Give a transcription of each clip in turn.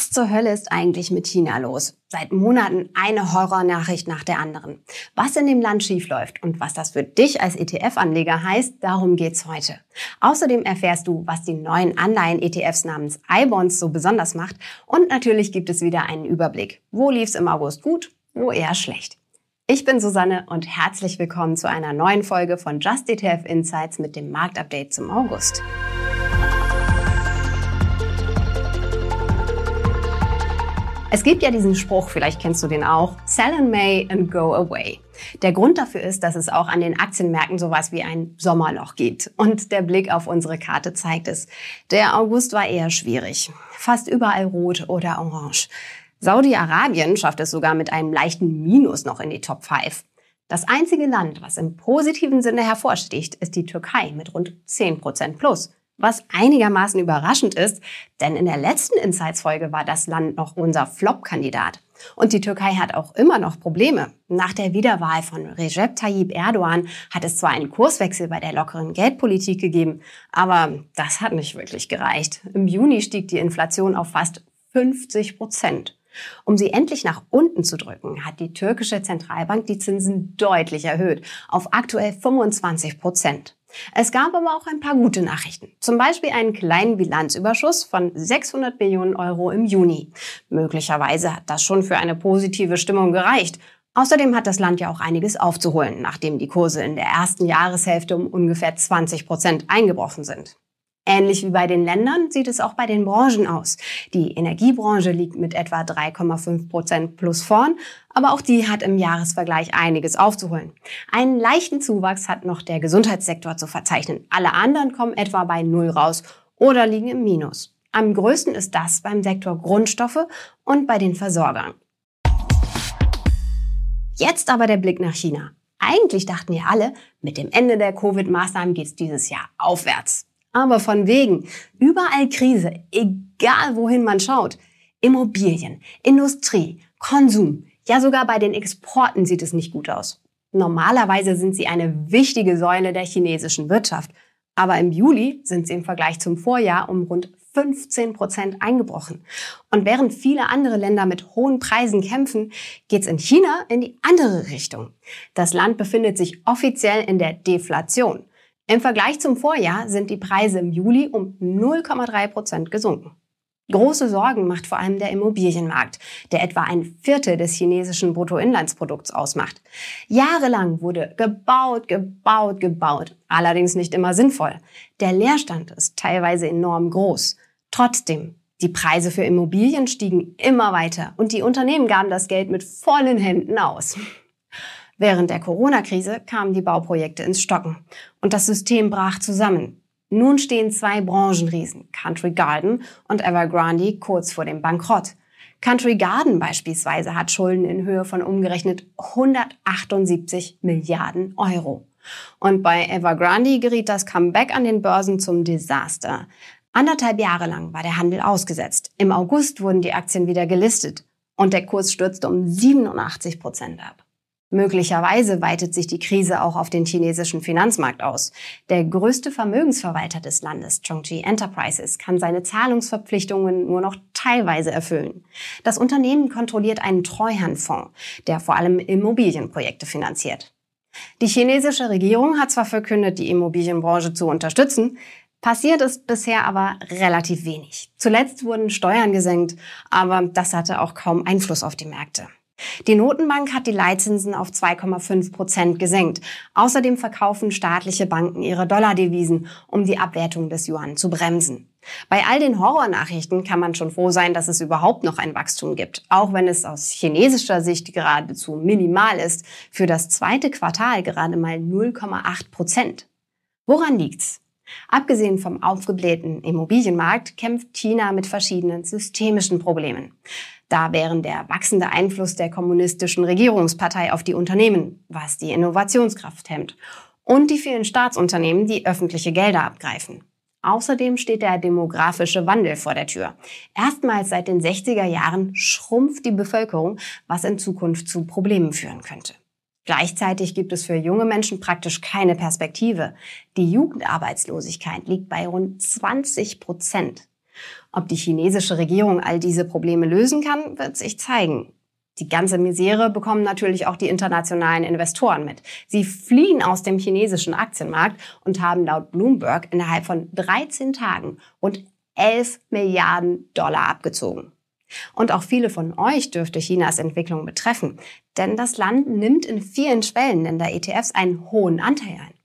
Was zur Hölle ist eigentlich mit China los? Seit Monaten eine Horrornachricht nach der anderen. Was in dem Land schiefläuft und was das für dich als ETF-Anleger heißt, darum geht's heute. Außerdem erfährst du, was die neuen Anleihen-ETFs namens iBonds so besonders macht und natürlich gibt es wieder einen Überblick. Wo lief's im August gut, wo eher schlecht. Ich bin Susanne und herzlich willkommen zu einer neuen Folge von Just ETF Insights mit dem Marktupdate zum August. Es gibt ja diesen Spruch, vielleicht kennst du den auch, sell in May and go away. Der Grund dafür ist, dass es auch an den Aktienmärkten sowas wie ein Sommerloch gibt. Und der Blick auf unsere Karte zeigt es. Der August war eher schwierig. Fast überall rot oder orange. Saudi-Arabien schafft es sogar mit einem leichten Minus noch in die Top 5. Das einzige Land, was im positiven Sinne hervorsticht, ist die Türkei mit rund 10% plus was einigermaßen überraschend ist, denn in der letzten Insights-Folge war das Land noch unser Flop-Kandidat. Und die Türkei hat auch immer noch Probleme. Nach der Wiederwahl von Recep Tayyip Erdogan hat es zwar einen Kurswechsel bei der lockeren Geldpolitik gegeben, aber das hat nicht wirklich gereicht. Im Juni stieg die Inflation auf fast 50 Prozent. Um sie endlich nach unten zu drücken, hat die türkische Zentralbank die Zinsen deutlich erhöht, auf aktuell 25 Prozent. Es gab aber auch ein paar gute Nachrichten. Zum Beispiel einen kleinen Bilanzüberschuss von 600 Millionen Euro im Juni. Möglicherweise hat das schon für eine positive Stimmung gereicht. Außerdem hat das Land ja auch einiges aufzuholen, nachdem die Kurse in der ersten Jahreshälfte um ungefähr 20 Prozent eingebrochen sind. Ähnlich wie bei den Ländern sieht es auch bei den Branchen aus. Die Energiebranche liegt mit etwa 3,5 Prozent plus vorn, aber auch die hat im Jahresvergleich einiges aufzuholen. Einen leichten Zuwachs hat noch der Gesundheitssektor zu verzeichnen. Alle anderen kommen etwa bei Null raus oder liegen im Minus. Am größten ist das beim Sektor Grundstoffe und bei den Versorgern. Jetzt aber der Blick nach China. Eigentlich dachten wir alle, mit dem Ende der Covid-Maßnahmen geht es dieses Jahr aufwärts. Aber von wegen. Überall Krise, egal wohin man schaut. Immobilien, Industrie, Konsum. Ja, sogar bei den Exporten sieht es nicht gut aus. Normalerweise sind sie eine wichtige Säule der chinesischen Wirtschaft. Aber im Juli sind sie im Vergleich zum Vorjahr um rund 15 Prozent eingebrochen. Und während viele andere Länder mit hohen Preisen kämpfen, geht es in China in die andere Richtung. Das Land befindet sich offiziell in der Deflation. Im Vergleich zum Vorjahr sind die Preise im Juli um 0,3 Prozent gesunken. Große Sorgen macht vor allem der Immobilienmarkt, der etwa ein Viertel des chinesischen Bruttoinlandsprodukts ausmacht. Jahrelang wurde gebaut, gebaut, gebaut, allerdings nicht immer sinnvoll. Der Leerstand ist teilweise enorm groß. Trotzdem, die Preise für Immobilien stiegen immer weiter und die Unternehmen gaben das Geld mit vollen Händen aus. Während der Corona-Krise kamen die Bauprojekte ins Stocken und das System brach zusammen. Nun stehen zwei Branchenriesen, Country Garden und Evergrande, kurz vor dem Bankrott. Country Garden beispielsweise hat Schulden in Höhe von umgerechnet 178 Milliarden Euro. Und bei Evergrande geriet das Comeback an den Börsen zum Desaster. Anderthalb Jahre lang war der Handel ausgesetzt. Im August wurden die Aktien wieder gelistet und der Kurs stürzte um 87 Prozent ab. Möglicherweise weitet sich die Krise auch auf den chinesischen Finanzmarkt aus. Der größte Vermögensverwalter des Landes, Chongqing Enterprises, kann seine Zahlungsverpflichtungen nur noch teilweise erfüllen. Das Unternehmen kontrolliert einen Treuhandfonds, der vor allem Immobilienprojekte finanziert. Die chinesische Regierung hat zwar verkündet, die Immobilienbranche zu unterstützen, Passiert ist bisher aber relativ wenig. Zuletzt wurden Steuern gesenkt, aber das hatte auch kaum Einfluss auf die Märkte. Die Notenbank hat die Leitzinsen auf 2,5 Prozent gesenkt. Außerdem verkaufen staatliche Banken ihre Dollardevisen, um die Abwertung des Yuan zu bremsen. Bei all den Horrornachrichten kann man schon froh sein, dass es überhaupt noch ein Wachstum gibt, auch wenn es aus chinesischer Sicht geradezu minimal ist. Für das zweite Quartal gerade mal 0,8 Prozent. Woran liegt's? Abgesehen vom aufgeblähten Immobilienmarkt kämpft China mit verschiedenen systemischen Problemen. Da wären der wachsende Einfluss der kommunistischen Regierungspartei auf die Unternehmen, was die Innovationskraft hemmt, und die vielen Staatsunternehmen, die öffentliche Gelder abgreifen. Außerdem steht der demografische Wandel vor der Tür. Erstmals seit den 60er Jahren schrumpft die Bevölkerung, was in Zukunft zu Problemen führen könnte. Gleichzeitig gibt es für junge Menschen praktisch keine Perspektive. Die Jugendarbeitslosigkeit liegt bei rund 20 Prozent. Ob die chinesische Regierung all diese Probleme lösen kann, wird sich zeigen. Die ganze Misere bekommen natürlich auch die internationalen Investoren mit. Sie fliehen aus dem chinesischen Aktienmarkt und haben laut Bloomberg innerhalb von 13 Tagen rund 11 Milliarden Dollar abgezogen. Und auch viele von euch dürfte Chinas Entwicklung betreffen, denn das Land nimmt in vielen Schwellenländer-ETFs einen hohen Anteil ein.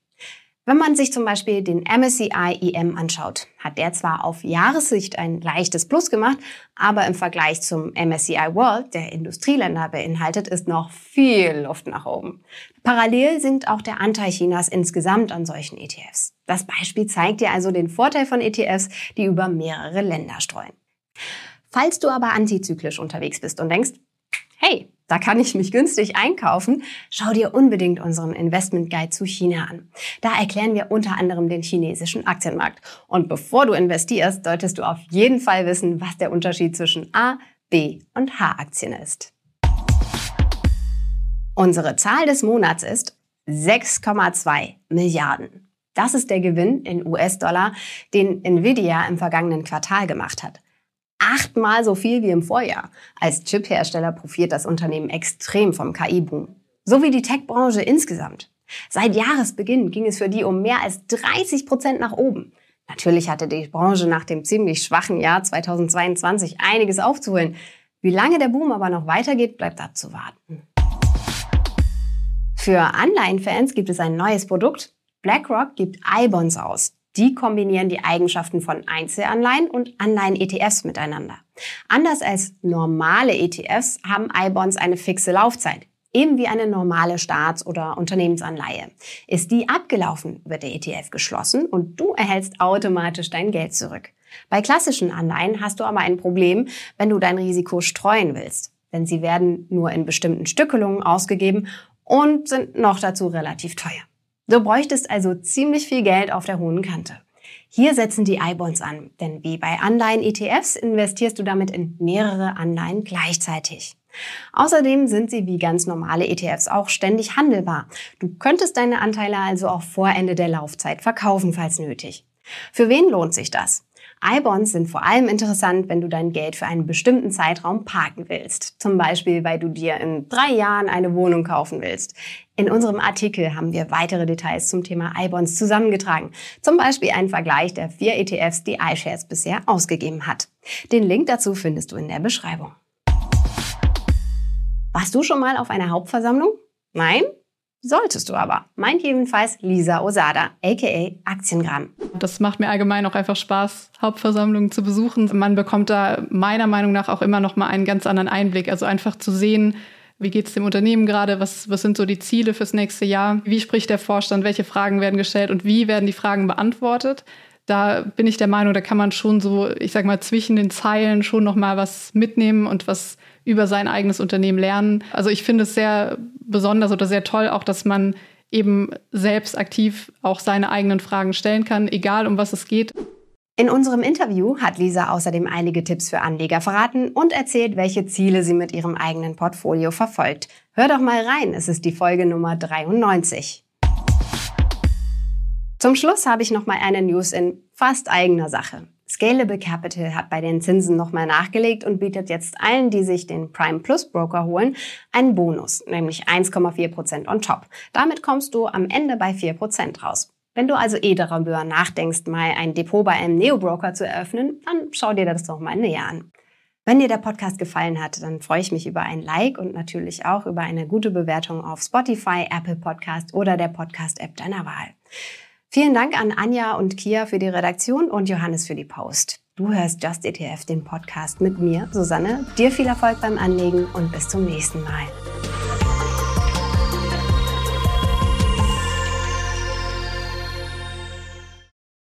Wenn man sich zum Beispiel den MSCI EM anschaut, hat der zwar auf Jahressicht ein leichtes Plus gemacht, aber im Vergleich zum MSCI World, der Industrieländer beinhaltet, ist noch viel Luft nach oben. Parallel sinkt auch der Anteil Chinas insgesamt an solchen ETFs. Das Beispiel zeigt dir also den Vorteil von ETFs, die über mehrere Länder streuen. Falls du aber antizyklisch unterwegs bist und denkst, hey, da kann ich mich günstig einkaufen, schau dir unbedingt unseren Investment Guide zu China an. Da erklären wir unter anderem den chinesischen Aktienmarkt. Und bevor du investierst, solltest du auf jeden Fall wissen, was der Unterschied zwischen A, B und H-Aktien ist. Unsere Zahl des Monats ist 6,2 Milliarden. Das ist der Gewinn in US-Dollar, den Nvidia im vergangenen Quartal gemacht hat achtmal so viel wie im Vorjahr. Als Chip-Hersteller profitiert das Unternehmen extrem vom KI-Boom. So wie die Tech-Branche insgesamt. Seit Jahresbeginn ging es für die um mehr als 30 Prozent nach oben. Natürlich hatte die Branche nach dem ziemlich schwachen Jahr 2022 einiges aufzuholen. Wie lange der Boom aber noch weitergeht, bleibt abzuwarten. Für Anleihenfans gibt es ein neues Produkt. BlackRock gibt iBonds aus. Die kombinieren die Eigenschaften von Einzelanleihen und Anleihen-ETFs miteinander. Anders als normale ETFs haben iBonds eine fixe Laufzeit. Eben wie eine normale Staats- oder Unternehmensanleihe. Ist die abgelaufen, wird der ETF geschlossen und du erhältst automatisch dein Geld zurück. Bei klassischen Anleihen hast du aber ein Problem, wenn du dein Risiko streuen willst. Denn sie werden nur in bestimmten Stückelungen ausgegeben und sind noch dazu relativ teuer. Du bräuchtest also ziemlich viel Geld auf der hohen Kante. Hier setzen die iBonds an, denn wie bei Anleihen-ETFs investierst du damit in mehrere Anleihen gleichzeitig. Außerdem sind sie wie ganz normale ETFs auch ständig handelbar. Du könntest deine Anteile also auch vor Ende der Laufzeit verkaufen, falls nötig. Für wen lohnt sich das? iBonds sind vor allem interessant, wenn du dein Geld für einen bestimmten Zeitraum parken willst. Zum Beispiel, weil du dir in drei Jahren eine Wohnung kaufen willst. In unserem Artikel haben wir weitere Details zum Thema iBonds zusammengetragen. Zum Beispiel einen Vergleich der vier ETFs, die iShares bisher ausgegeben hat. Den Link dazu findest du in der Beschreibung. Warst du schon mal auf einer Hauptversammlung? Nein? Solltest du aber. Meint jedenfalls Lisa Osada, aka Aktiengramm. Das macht mir allgemein auch einfach Spaß, Hauptversammlungen zu besuchen. Man bekommt da meiner Meinung nach auch immer noch mal einen ganz anderen Einblick. Also einfach zu sehen, wie geht es dem Unternehmen gerade? Was, was sind so die Ziele fürs nächste Jahr? Wie spricht der Vorstand? Welche Fragen werden gestellt und wie werden die Fragen beantwortet? Da bin ich der Meinung, da kann man schon so, ich sag mal, zwischen den Zeilen schon noch mal was mitnehmen und was über sein eigenes Unternehmen lernen. Also ich finde es sehr besonders oder sehr toll auch, dass man eben selbst aktiv auch seine eigenen Fragen stellen kann, egal um was es geht. In unserem Interview hat Lisa außerdem einige Tipps für Anleger verraten und erzählt, welche Ziele sie mit ihrem eigenen Portfolio verfolgt. Hör doch mal rein, es ist die Folge Nummer 93. Zum Schluss habe ich noch mal eine News in fast eigener Sache. Scalable Capital hat bei den Zinsen nochmal nachgelegt und bietet jetzt allen, die sich den Prime Plus Broker holen, einen Bonus, nämlich 1,4% on top. Damit kommst du am Ende bei 4% raus. Wenn du also eh darüber nachdenkst, mal ein Depot bei einem Neo-Broker zu eröffnen, dann schau dir das doch mal näher an. Wenn dir der Podcast gefallen hat, dann freue ich mich über ein Like und natürlich auch über eine gute Bewertung auf Spotify, Apple Podcast oder der Podcast-App deiner Wahl. Vielen Dank an Anja und Kia für die Redaktion und Johannes für die Post. Du hörst Just ETF, den Podcast mit mir, Susanne. Dir viel Erfolg beim Anlegen und bis zum nächsten Mal.